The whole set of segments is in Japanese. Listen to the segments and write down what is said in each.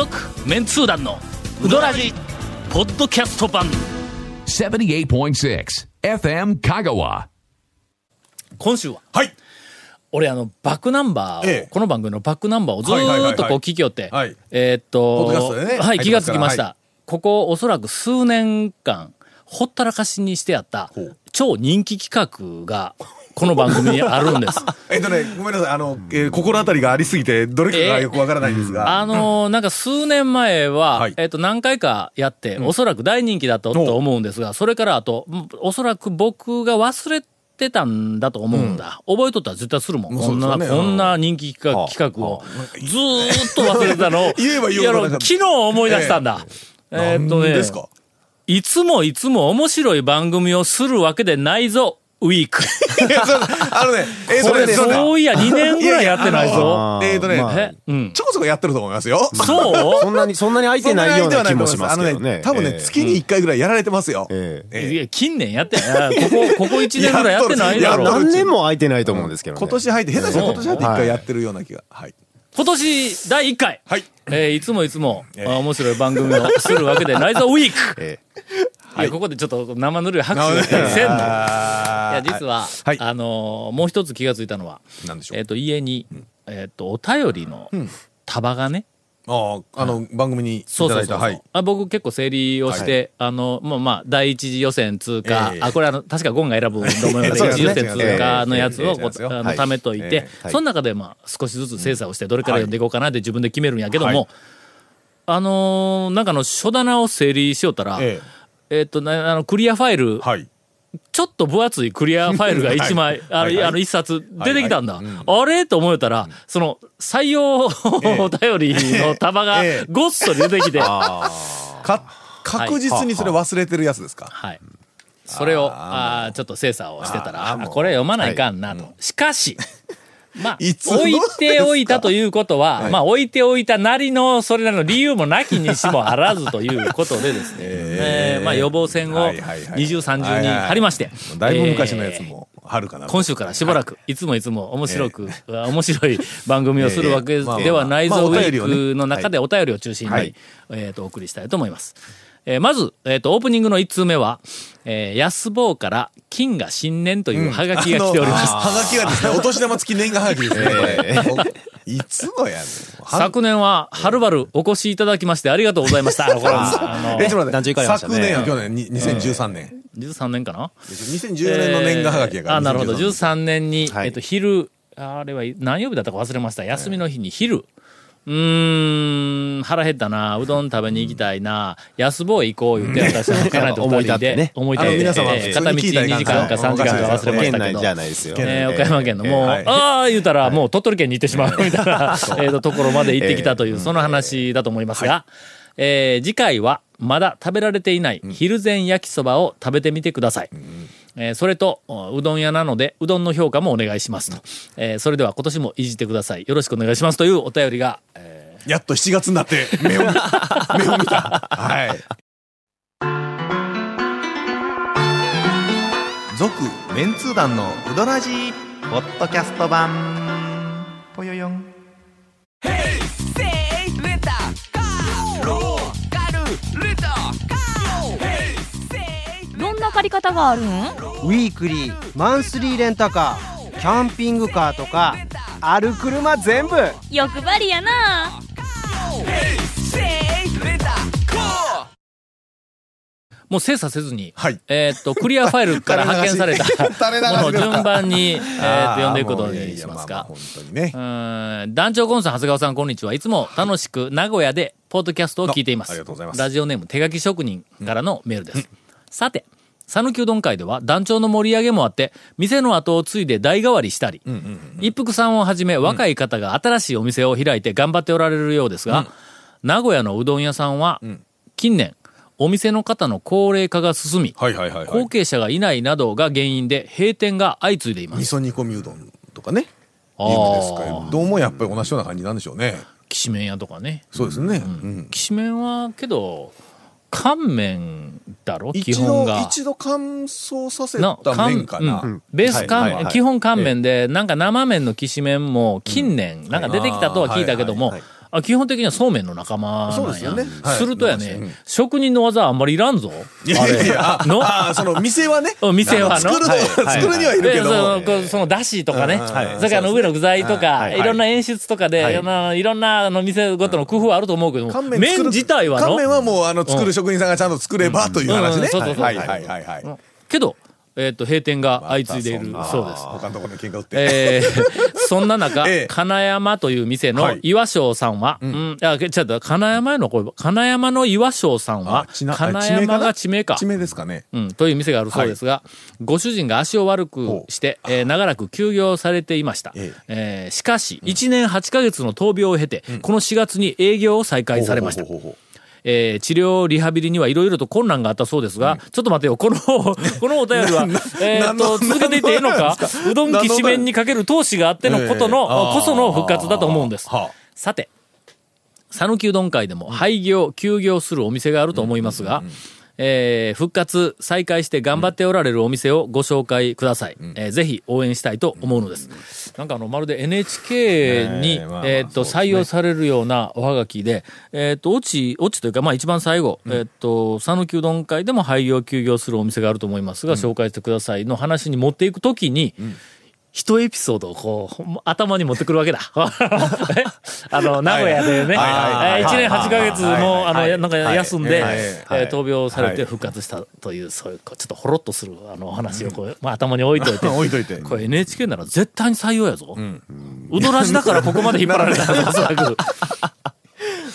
続メンツー団のウドラジポッドキャスト版。78.6 FM Kagawa. 今週ははい。俺あのバックナンバーを、ええ。この番組のバックナンバーをずはいはいはいはい。ーっとこう聞きよって、はい。えーっとポッドキャストでねはい気がつきました、はここおそらく数年間ほったらかしにしてやったほう。超人気企画がこの番組にあるんです。えっとね、ごめんなさい。あの、えー心当たりがありすぎて、どれかがよくわからないんですが。あのーなんか数年前は、はい。えっ、と、何回かやって、おそらく大人気だったと思うんですが、それからあと、うんおそらく僕が忘れてたんだと思うんだ。覚えとったら絶対するもん。こんな、こんな人気企画企画を、ずーっと忘れてたのを、言えば言う昨日思い出したんだ。えー。っとねいつもいつも面白い番組をするわけでないぞ、ウィーク。いや、そうあのね、えーこれ、それそういや、2年ぐらいやってないぞ。えーとね、まあえうん。ちょこちょこやってると思いますよ。そう？そんなに、そんなに空いてないような気もしますけどね。あのね、多分ね、ええ月に1回ぐらいやられてますよ。えええいや、近年やってない。ここ、ここ1年ぐらいやってないだろ。何年も空いてないと思うんですけどね。今年入って、下手したら今年入って1はい回やってるような気が。はい。今年第1回。はい。えーいつもいつも、ええあ面白い番組をするわけでないぞ、ウィークえい。や、ここでちょっと生ぬるい拍手せんの。いあや、実は、はい。あのーもう一つ気がついたのは、なんでしょう。えっ、と、家に、えっ、と、お便りの束がね、ああ、あの、番組にいただいた。はい。あ僕結構整理をして、あの、まあまあ、第一次予選通過、ええ。あ、これあの、確かゴンが選ぶと思います。第一次予選通過のやつをあのはい貯めといて、その中でまあ、少しずつ精査をして、どれから読んでいこうかなって自分で決めるんやけども、はい。あのーなんかあの、書棚を整理しよったら、ええっと、なあの、クリアファイル、え。はい。ちょっと分厚いクリアファイルが1枚、あの、あの、一冊出てきたんだ。あれ？と思えたら、その、採用お便りの束がええ。ごっそり出てきて、か、確実にそれ忘れてるやつですか？はい。それを、あー。ちょっと精査をしてたら、これ読まないかんなと。しかし、まあ、いつの置いておいたということは、まあ、置いておいたなりの、それなりの理由もなきにしもあらずということでですね、えー。まあ、予防線をはいはいはい二重三重に張りまして、だいぶ昔のやつえーも、はるかな。今週からしばらく、い。つもいつも面白く、面白い番組をするわけではないぞ、ウィークの中でお便りを中心に、えっと、お送りしたいと思います。えーまず、えっと、オープニングの1通目は、えー、安坊から金が新年というハガキが来ております。あのはがきがですね、お年玉付き年賀はがきですね。これ いつのやねん。昨年は、はるばるお越しいただきましてありがとうございました。あの、これあのえ、ちょっと待団長行かれましたね昨年や去年、に2013年。13年かな？2014年の年賀はがきやから。えーあ、なるほど。2013 13年に、はいえっと、昼、あれは何曜日だったか忘れました。休みの日に昼。うーん、腹減ったな、うどん食べに行きたいな、安坊へ行こう言って、私は家内と二人で、ね。思い立って、片道普通に聞いたらい2時間か3時間か忘れましたけど。県内じ、ゃないですよ。えー岡山県のもう、はい。ああ、言うたら、もう鳥取県に行ってしまうみたいな、えーと、ところまで行ってきたという、その話だと思いますが、えー次回は、まだ食べられていない昼前焼きそばを食べてみてください。えーそれと、うどん屋なので、うどんの評価もお願いしますと。えーそれでは今年もいじってください。よろしくお願いしますというお便りが、えーやっと7月になって、目を見、目を見た。はい。続メンツー団のウドラジーポッドキャスト版ぽよよんどんな借り方があるんウィークリーマンスリーレンタカーキャンピングカーとかある車全部欲張りやなもう精査せずに、はいえーっと、クリアファイルから発見された垂れ流しものを順番に、えーっと、読んでいくことにしますか。いやまあまあ本当にねう。ーん団長コンさん、長谷川さん、こんにちは。いつも楽しく名古屋でポッドキャストを聞いています。あありがとうございますラジオネーム手書き職人からのメールです。さて、讃岐うどん会では団長の盛り上げもあって、店の後を継いで代替わりしたり、一服さんをはじめ若い方が新しいお店を開いて頑張っておられるようですが、名古屋のうどん屋さんは、近年、お店の方の高齢化が進み、はいはいはいはい後。継者がいないなどが原因で閉店が相次いでいます。味噌煮込みうどんとかね。有名ですから。どうもやっぱり同じような感じなんでしょうね。きしめん屋とかね。そうですね。うんきしめんはけど乾麺だろ？基一度、本が。一度乾燥させなた乾麺かな？うん。ベース乾、はいはいはい。基本乾麺で、なんか生麺のきしめんも近年、なんか出てきたとは聞いたけども、はいはいあ基本的にはそうめんの仲間そうなんや。ですよね。はい。するとやね、うん職人の技あんまりいらんぞ。いやいや。のああ、その店はね。うん店はの？あ作る 作るにはいるけど。そのだしとかね、それからあの上の具材とか、はい。い。ろんな演出とかで、はい。いろんなあの店ごとの工夫はあると思うけども、乾麺自体はの？乾麺はもう、あの、作る職人さんがちゃんと作ればという話ね。そうそうそうはいはいはいはい。けど、えっ、と、閉店が相次いでいるそうです。他のところに喧嘩売って。えー そんな中、ええ金山という店のはい岩章さんは、うん、いや、ちょっと、金山の、これ、金山の岩章さんは金山が地名か。地名ですかね。うん、という店があるそうですが、ご主人が足を悪くして、えー長らく休業されていました。ええーしかし、1年8ヶ月の闘病を経て、この4月に営業を再開されましたほ。うほうほうほえー治療、リハビリにはいろいろと困難があったそうですが、ちょっと待てよ、この、このお便りは、えーっと、続けていっていいのか？うどんき紙面にかける闘志があってのことの、ええこその復活だと思うんです。はあ。さて、讃岐うどん会でも廃業、休業するお店があると思いますが、えー復活、再開して頑張っておられるお店をご紹介ください。えーぜひ応援したいと思うのです。なんかあの、まるで NHK に、ええまあまあえーっと、採用されるようなおはがきで、えーっと、落ち、落ちというか、まあ一番最後、えーっと、讃岐うどん会でも廃業、休業するお店があると思いますが、紹介してくださいの話に持っていくときに、一エピソードをこう、頭に持ってくるわけだ。え？あの、名古屋でね、はいはいえー1年8ヶ月も、あの、やなんか休んで、闘病されて復活したという、そういう、ちょっとほろっとする、あの、お話をこう、まあ頭に置いといて。置いといてこれ NHK なら絶対に採用やぞ。うどらじだからここまで引っ張られたおそらく。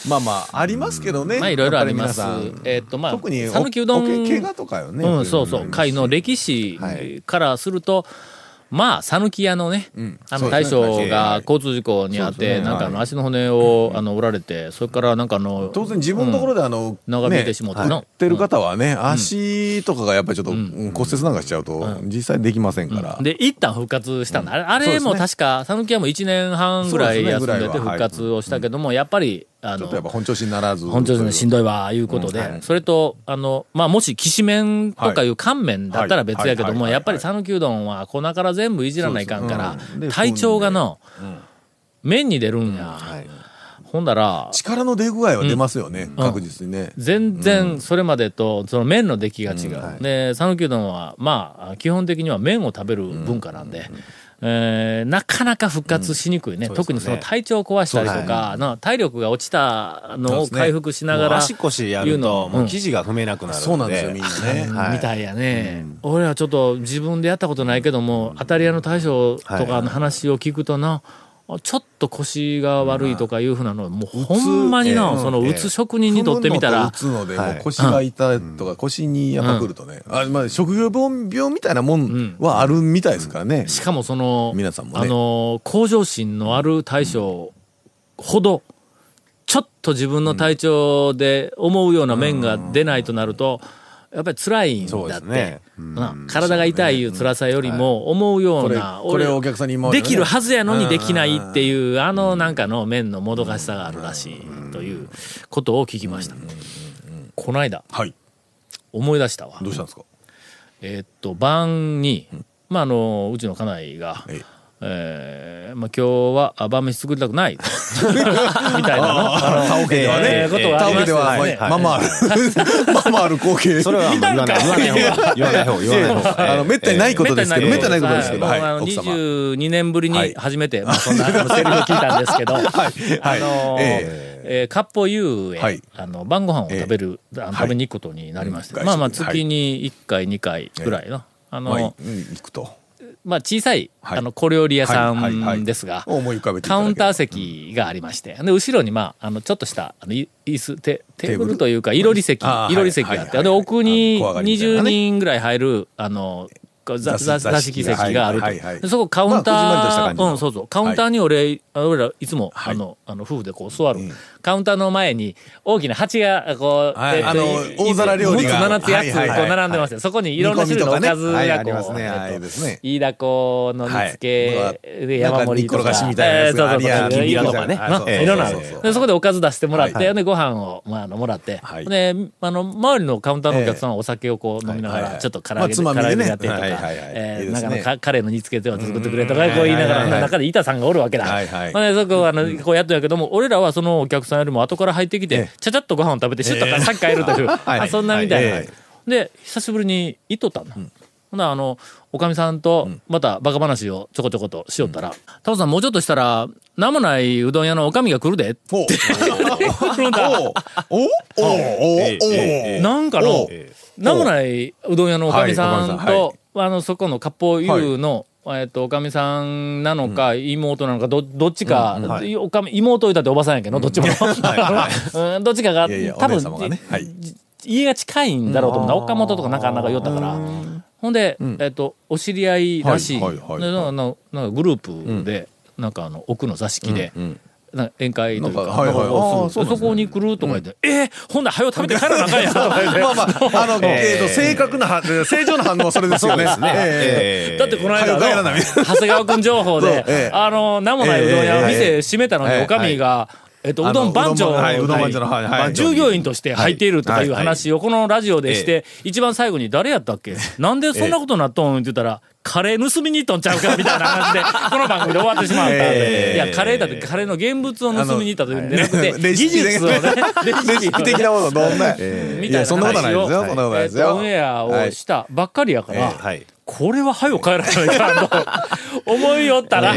まあまあ、ありますけどね。まあいろいろあります。えーっと、まあ、特に、讃岐うどん。怪我とかよね。うん、そうそう。会会の歴史はいからすると、まあ、讃岐屋のね、ん。あの、大将ねが交通事故にあって、ね。なんかあの、足の骨を、あの、折られて、それからなんかあの、当然自分のところであの、長引いてしもうてってる方はね、足とかがやっぱりちょっとうん。骨折なんかしちゃうと、実際できませんから。で、一旦復活したんだ。あれあれも確か、讃岐屋も1年半ぐらい休んでて復活をしたけども、やっぱり、あの本調子にならず。本調子でしんどいわ、いうことで、うん。はい。それと、あの、まあ、もし、きしめんとかいう乾麺だったら別やけども、はい。はい。やっぱり讃岐うどんは粉から全部いじらないかんから体調がの、麺に出るんや。はい。ほんだら、力の出具合は出ますよね、確実にね。全然それまでと、その麺の出来が違う。で、讃岐うどんは、まあ、基本的には麺を食べる文化なんで、えーなかなか復活しにくいね。特にその体調を壊したりとか、な体力が落ちたのを回復しながら、足腰やると、もう生地が踏めなくなるんで。そうなんですよ、みんなね。はい。みたいやね、俺はちょっと自分でやったことないけども、当たり屋の大将とかの話を聞くとな、ちょっと腰が悪いとかいうふうなのは、もうほんまにな、うんその打つ職人にとってみたら。打、つので、腰が痛いとか、腰にやっぱ来るとね、あまあ、職業病病みたいなもんはあるみたいですからね。しかもその、皆さんもね。あの、向上心のある大将ほど、ちょっと自分の体調で思うような面が出ないとなると、やっぱり辛いんだって。ね。な体が痛いいう辛さよりも思うような、、これをお客さんにできるはずやのにできないっていう、あのなんかの面のもどかしさがあるらしいということを聞きました。この間、はい。思い出したわ。どうしたんですか？えーっと、晩に、まあ、あの、うちの家内が、えええーまあ、今日はあ晩飯作りたくない。みたいなの。あのタオケではね。えーことがあタオりましてケでは、ですねまあまあある。まあまあある光景。それは言わない、言わない方が、言わない方が、言わない方が。あの、めったにないことですけど、めったにないことです。けど、はい。もうあの奥様。22年ぶりはい。に初めて、まあそんなセリフを聞いたんですけど、はい。あのーえ。えー、かっぽゆうへ、はい。あの、晩ご飯を食べる、あの食べに行くことになりまして、うん。まあまあ月に1回、2回ぐらいの、あの、まあ、うん行くと。まあ小さい、はい。あの、小料理屋さんですが、カウンター席がありまして、で、後ろに、まあ、あの、ちょっとした、あの、い椅子、テテーブルというか、いろり席、いろり席があって、で、奥にあ小上がりみたいな20ね人ぐらい入る、あの、座座敷席があると。はいはいはいでそこカウンター、感じのうん、そうそう。カウンターに俺、あ俺らいつも、はいあの、あの、夫婦でこう座る。うんカウンターの前に大きな鉢が、こう、はいえっとあの大皿料理が6つ7つ8つ、はいはいはいこう並んでまして、そこにいろんな種類のおかずはいがこう、ありますね。えっとはいですね。飯田子の煮付はいけで山盛りとか。なんか煮っころがしみたいなやつえーそうそうそうとかねいろんなでそこでおかず出してもらって、はいで、ご飯を、まあ、あのもらって、はいで、あの、周りのカウンターのお客さんはお酒をこう飲みながら、はいはいはいちょっと唐揚げで、ね唐揚げでやってとか、はいら、はい。はいはいえーいいですね。なんかのかカレーの煮付けてを作ってくれとかこう言いながら、はいはいはい中で板さんがおるわけだ。はいはい。そこをあの、こうやってんやけども、俺らはそのお客さんよりも後から入ってきて、ちゃちゃっとご飯を食べて、シュッとさっき帰るという、あそんなみたいな。はいで、久しぶりに行っとったん。だ。ほな、あの、おかみさんと、またバカ話をちょこちょことしよったら、タモさんもうちょっとしたら、名もないうどん屋のおかみが来るでって。お来るんだ。おおおおおなんかの、名もないうどん屋のおかみさんと、あの、そこの割烹湯の、えっと、おかみさんなのか、妹なのか、ど、どっちか、おかみ、妹いたっておばさんやけど、どっちも。うん。どっちかが、いやいや多分家が近いんだろうと思うな。岡本とかなんかなんか寄ったから。ほんで、えっと、お知り合いらしい。はいはいはいグループで、なんかあの、奥の座敷で、なんか宴会というか、はいはいそこに来るとか言って、えーほんなら早う食べて帰らなあかんやん。まあまあ、あの、えっと、正確なは、正常な反応はそれですよね。ね。えええだってこの間の長谷川君情報で ええ、あの、名もないうどん屋のええ店閉めたのに、ええおかみが、えっと、うどん番長あのうどん番長のはいはい。従業員として入っているとかいう話をこのラジオでしえて、一番最後に誰やったっけ？なんでそんなことなっとん？って言ったら、カレー盗みに行っとんちゃうかみたいな話で、この番組で終わってしまった。えいや、カレーだってカレーの現物を盗みに行ったというんじゃなくて、技術をね、レレシピ的なものどんな、みたいないやそんなことオンエアをしたばっかりやから、はい。これは早く帰らないかんと 思いよったら、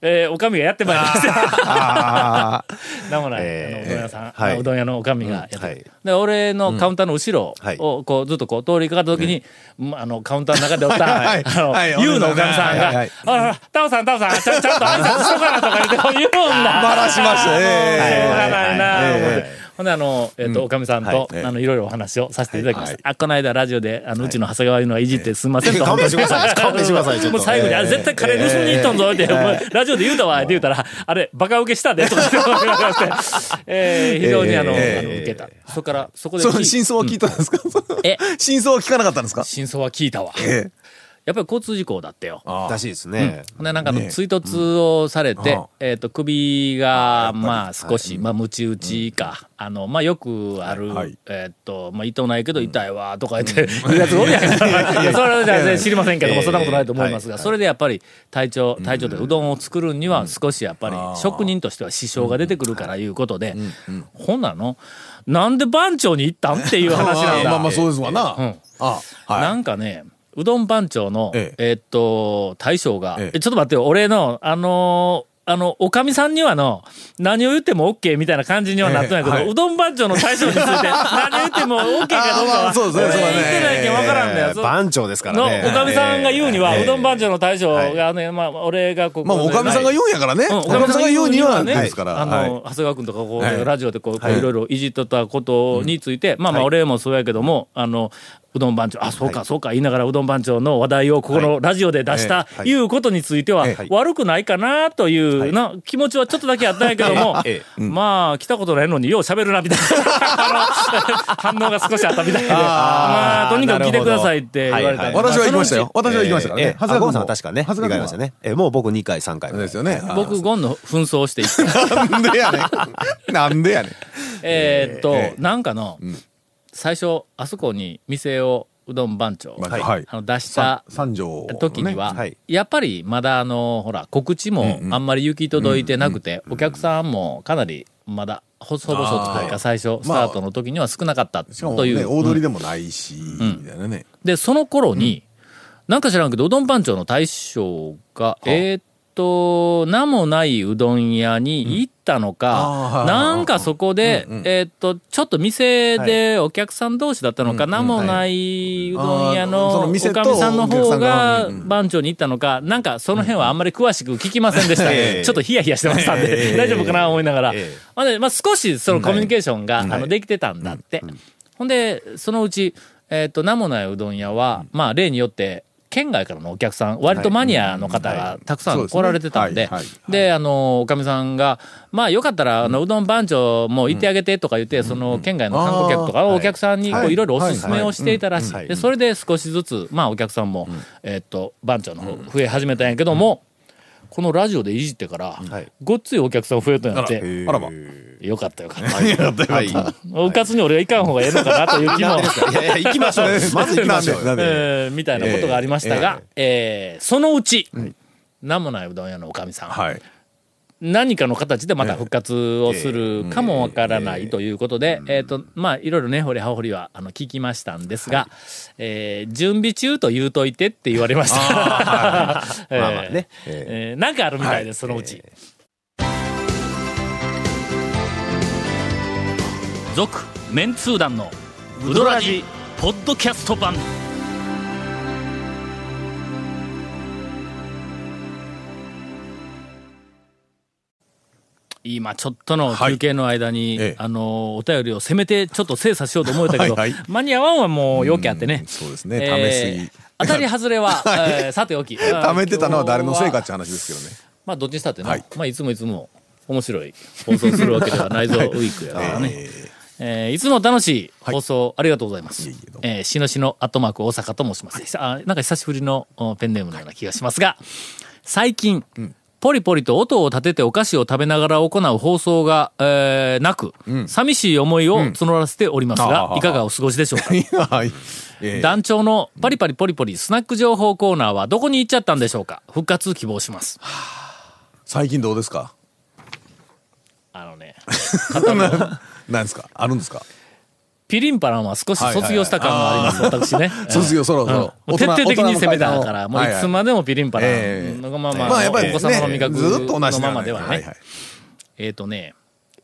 ええーおかみがやってまいりました。あなんもない、えーうどん屋さん、はい。うどん屋のおかみがやってる、はい。で、俺のカウンターの後ろはい。を、こう、ずっとこう、通りかかった時に、まあの、カウンターの中でおった、はい。あの、はい。ユウのおかみさんが、はい。はい。あら、タオさん、タオさん、ちゃんちゃんと挨拶しとかなとか言って、言うんだ。バラしました。ねしょうがないなほんで、あの、えっ、と、おかみさんと、はい。あの、いろいろお話をさせていただきました。はい。あ、この間ラジオで、あの、うちの長谷川いうのはいじってすみませんと。勘弁してください。勘弁してください。ちょっと。もう最後に、あれ絶対カレー盗みに行ったんぞって、ラジオで言うたわって言うたら、あれ、バカ受けしたで、とか言われて、えー非常にあの、えーあの受けた。そこから、そこでその真相は聞いたんですか？え？真相は聞かなかったんですか？真相は聞いたわ。ええ。やっぱり交通事故だってよ。らしいですね。で、なんか追突をされて、うん。えっ、と、首が、まあ、少し、まあ、ムチ打ちか、あの、まあ、よくある、はい。えっ、と、まあ、痛ないけど痛いわ、とか言って、言うやつおるやん。か。いや、それは全然知りませんけども、ええそんなことないと思いますが、はい。それでやっぱり、体調、体調でうどんを作るには、少しやっぱり、職人としては支障が出てくるからいうことで、ほんなの、なんで番長に行ったんっていう話なんだ。まあまあそうですわな。うん。あ、はい。なんかね、うどん番長の、ええ。っと、大将が、ええ。えちょっと待ってよ、俺の、あのーあの、おかみさんにはの、何を言っても OK みたいな感じにはなったんやけど、ええはい。うどん番長の大将について、何を言っても OK かどうかは、あそうですね言ってないけんわからんだよ。そ番長ですからの、ね。おかみさんが言うには、ええうどん番長の大将がね、まあ、俺がここまあ、おかみさんが言うんやからね。うんおかみさんが言うにはね。ですから。あの、はい。長谷川君とかこう、はい。ラジオでこう、こうい。ろいろいじっとったことについて、まあまあ俺もそうやけども、あの、うどん番長、あ、そうか、そうか、言いながらうどん番長の話題をここのラジオで出した、はい。い。うことについては、はい。悪くないかなというな、気持ちはちょっとだけあったんやけども、ええまあ、来たことないのによう喋るな、みたいな、反応が少しあったみたいで、まあ、とにかく来てくださいって言われた私は行きましたよ。まあ私は行きましたからねええ。あゴンさんは確かね。は行かれましたね。ええもう僕2回、3回。そうですよね。僕、ゴンの紛争をしていった。なんでやねん。なんでやねん。えーっと、ええなんかの、最初、あそこに店をうどん番長、はい。はい。あの出した三条。時には、はい。やっぱりまだあの、ほら、告知もあんまり行き届いてなくて、お客さんもかなりまだ、細々とというか最初、スタートの時には少なかったという。大通りでもないし、みたいなね。で、その頃に、なんか知らんけど、うどん番長の大将が、えーっと、名もないうどん屋に行ったのか、はいなんかそこで、えーっと、ちょっと店でお客さん同士だったのか、うん名もないうどん屋のおかみさんの方が番長に行ったのか、なんかその辺はあんまり詳しく聞きませんでした。ええ。ちょっとヒヤヒヤしてましたんで、大丈夫かな思いながら。まあ、少しそのコミュニケーションが、はい。あのできてたんだって。ほんで、そのうち、えっ、と、名もないうどん屋は、まあ、例によって、県外からのお客さん、割とマニアの方がたくさん来られてたんでであの、おかみさんが、まあ、よかったら、あの、うどん番長も行ってあげてとか言って、その、県外の観光客とかお客さんに、こう、はいいろいろおすすめをしていたらしい。はい。で、それで少しずつ、まあ、お客さんも、えっと、番長の方増え始めたんやけども、このラジオでいじってから、はい。ごっついお客さん増えたんやって、あら。ま。よかったよかった。はい。うかつに俺がいかん方がええのかなという気も、いやいや、行きましょう。まず行きましょうえーみたいなことがありましたが、えーそのうち、名もないうどん屋のおかみさん、はい。何かの形でまた復活をするかもわからないということで、えっ、と、まあ、いろいろね、掘り葉掘りは、あの、聞きましたんですが、えー準備中と言うといてって言われました。えーまあまあね。えー。なんかあるみたいです、そのうち。続、メンツー団の、ウドラジ、ポッドキャスト版。今ちょっとの休憩の間に、ええあのお便りをせめてちょっと精査しようと思ったけど、はいはい間に合わんはもうよけあってねうん。そうですね。え試ーすぎ。当たり外れは、え ーさておき。貯めてたのは誰のせいかって話ですけどね。まあどっちにしたってね、はいまあいつもいつも面白い放送するわけではないぞ、ウィークやからね。ええーいつも楽しい放送、ありがとうございます。いえいえー、しのしのアットマーク大阪と申します。あなんか久しぶりのおペンネームのような気がしますが、最近、ポリポリと音を立ててお菓子を食べながら行う放送が、えーなく、寂しい思いを募らせておりますが、うんいかがお過ごしでしょうか？はい。えー。団長のパリパリポリポリスナック情報コーナーはどこに行っちゃったんでしょうか？復活希望します。最近どうですか？あのね、なんですか？あるんですか？ピリンパランは少し卒業した感があります、私ね。卒業そろそろ。徹底的に攻めたから、もういつまでもピリンパラええ。ンのまま、まあやっぱりねお子様の味覚ずっと同じのままではね。えっ、とね、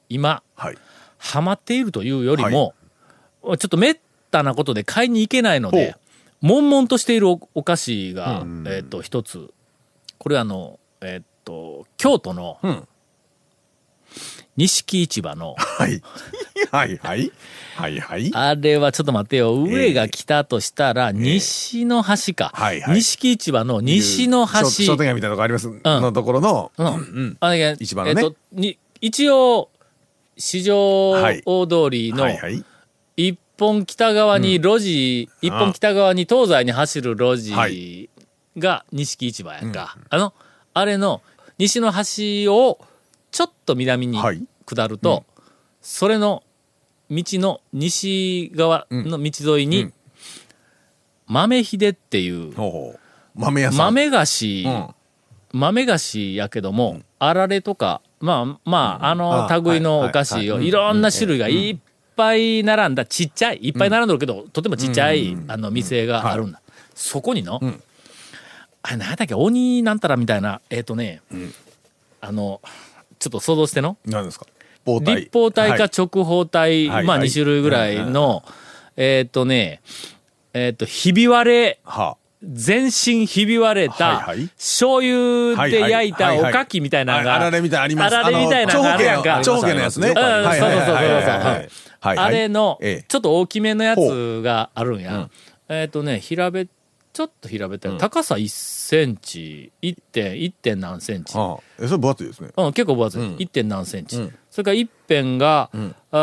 今、はい。ハマっているというよりも、ちょっとめったなことで買いに行けないので、悶々としているおお菓子が、えっ、と、一つ。これあの、えっ、と、京都の、ん錦市場の、はい。はいはい。はいはい。あれはちょっと待ってよ。上が来たとしたら、西の端か。はいはい錦市場の西の端。商商店街みたいなとこあります？のところの、うん。あれ市場のねえっと、に、一応、市場はい大通りのはいはい。一本北側に路地、一本北側に東西に走る路は地が錦市場やんか。あの、あれの西の端をちょっと南にはい下ると、それの道の西側の道沿いに、うん。豆秀っていう。豆屋さん。豆菓子、うん。豆菓子やけども、あられとか、まあまあ、あのあ類のはいお菓子をはいいろんな種類がいっぱい並んだちっちゃい、いっぱい並んでるけど、とてもちっちゃい、あの店があるんだ。そこにの、ん。あれ何だっけ、鬼なんたらみたいな、えっ、とね、あの、ちょっと想像しての。何ですか？包帯立方体かはい。直方体、まあはい。はい2種類ぐらいの、えっ、とね、えっ、と、ひび割れ、は。全身ひび割れた、はいはい。醤油で焼いたおかきみたいなのが、ああられみたいなのあります。あられみたいなのがあるやんか。長方形のやつね。うんそうそうそうそうあれの、ええ。ちょっと大きめのやつがあるんや。えっ、とね、平べ、ちょっと平べったい、高さ1センチ、1点、1点何センチ。ああ。えそれ分厚いですね。うん、結構分厚い。うん。1点何センチ。うん。それから一辺が、ん。あ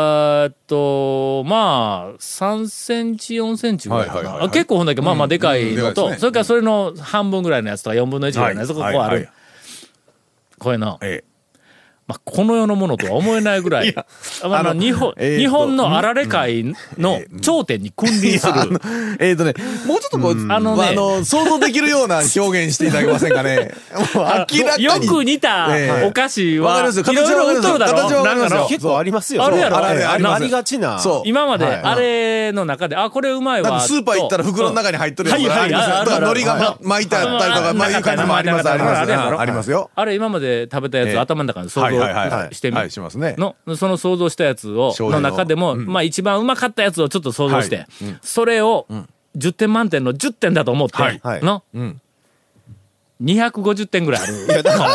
ーっと、まあ、3センチ、4センチぐらいかな。はいはいはいはい。あ結構ほんだけど、まあまあでかいうんのと、ね。それからそれの半分ぐらいのやつとか4分の1ぐらいのやつがこうある。はいはい。はいこれな、えまあ、この世のものとは思えないぐらい、あまああの日本、えーと日本のあられ界の頂点に君臨する。え。えっとね、もうちょっとこう、あのねあの、想像できるような 表現していただけませんかね。もう明らかに。よく似たええお菓子は、わかりますよいろいろ売っとるだろ形なんかの結構ありますよ。あるやろあれありありがちな。そう。今まではいあれの中で、あ、これうまいわ。スーパー行ったら袋の中に入っとるやつはいはいありますよ。あるあるだから海苔がま巻いてあったりとか、まあいう感じもあります、あります。ありますよ。あれ今まで食べたやつ、ええ頭の中で想はいはいはいはい。像してみ、はい、しますね。の、その想像したやつを、のの中でも、まあ一番うまかったやつをちょっと想像して、はいうんそれを、10点満点の10点だと思って、はいはいの、ん250点ぐらいある。だから、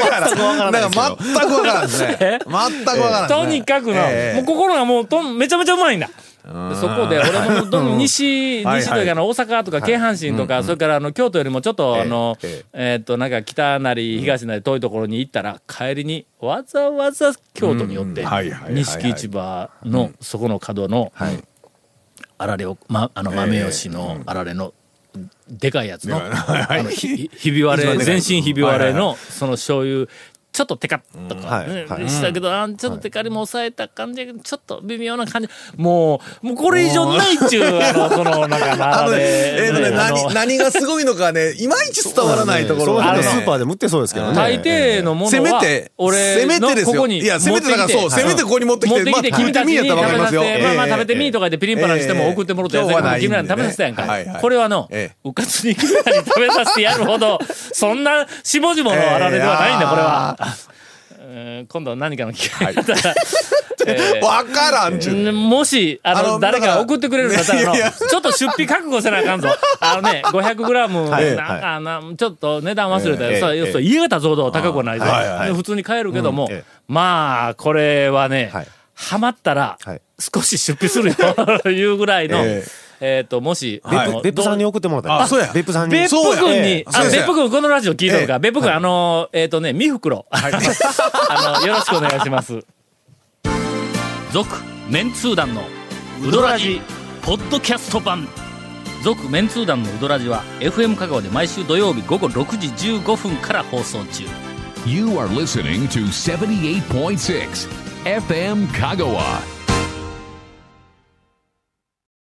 だから全くわからんですね。え？全くわからん。とにかくの、ええもう心がもうとんめちゃめちゃうまいんだ。でそこで俺もどんどん西、西というか大阪とか京阪神とか、それからあの京都よりもちょっとええあの、え。えーっとなんか北なり東なり遠いところに行ったら帰りにわざわざ京都に寄って錦市場のそこの角のはい。あられを、ま、あの豆吉のあられのでかいやつの、ひ、ひび割れ、全身ひび割れの、その醤油、ちょっとテカッとか、はいはいしたけど、あちょっとテカリも抑えた感じ、ちょっと微妙な感じ。もう、もうこれ以上ないっちゅう、あの、その、なんか、あのね、並べえーとね、あの何、何がすごいのかね、いまいち伝わらないところそうがねスーパーでも売ってそうですけどね。大抵のものせめはて、俺せめてですよ。のここにいや、せめてだからそう、せめてここに持ってきて、持ってきて、まあ君たちに見てみやったらわかりますよ。食べさせて、まあまあええ食べてみーとか言ってピリンパラにしても送ってもろたやつええ今日はないんでね君らに食べさせたやんか。これはのええ、うかつに君らに食べさせてやるほど、そんな下々のあられではないんだ、これは。えー今度何かの機会があったら、えーわからんちゅう。もし、あの、あの誰かが送ってくれるんだったらの、ねいや。いやちょっと出費覚悟せなあかんぞ。あのね、500グラム、はい。なんかな、ちょっと値段忘れたよ。ええそうええそう家がほど高くはないぞ。はいはい。で普通に買えるけどもうんええ、まあ、これはねはい、ハマったらはい、少し出費するよ、いうぐらいの、ええっと、もし、別府さんに送ってもらったら。あそうや別府さんに。別府君にそうや、あ、別府君このラジオ聞いてるか、ええ別府君、あの、えっとね、三袋。あの、よろしくお願いします。続、メンツー団のウドラジ、ポッドキャスト版。続、メンツー団のウドラジは、FM 香川で毎週土曜日午後6時15分から放送中。You are listening to 78.6 FM Kagawa.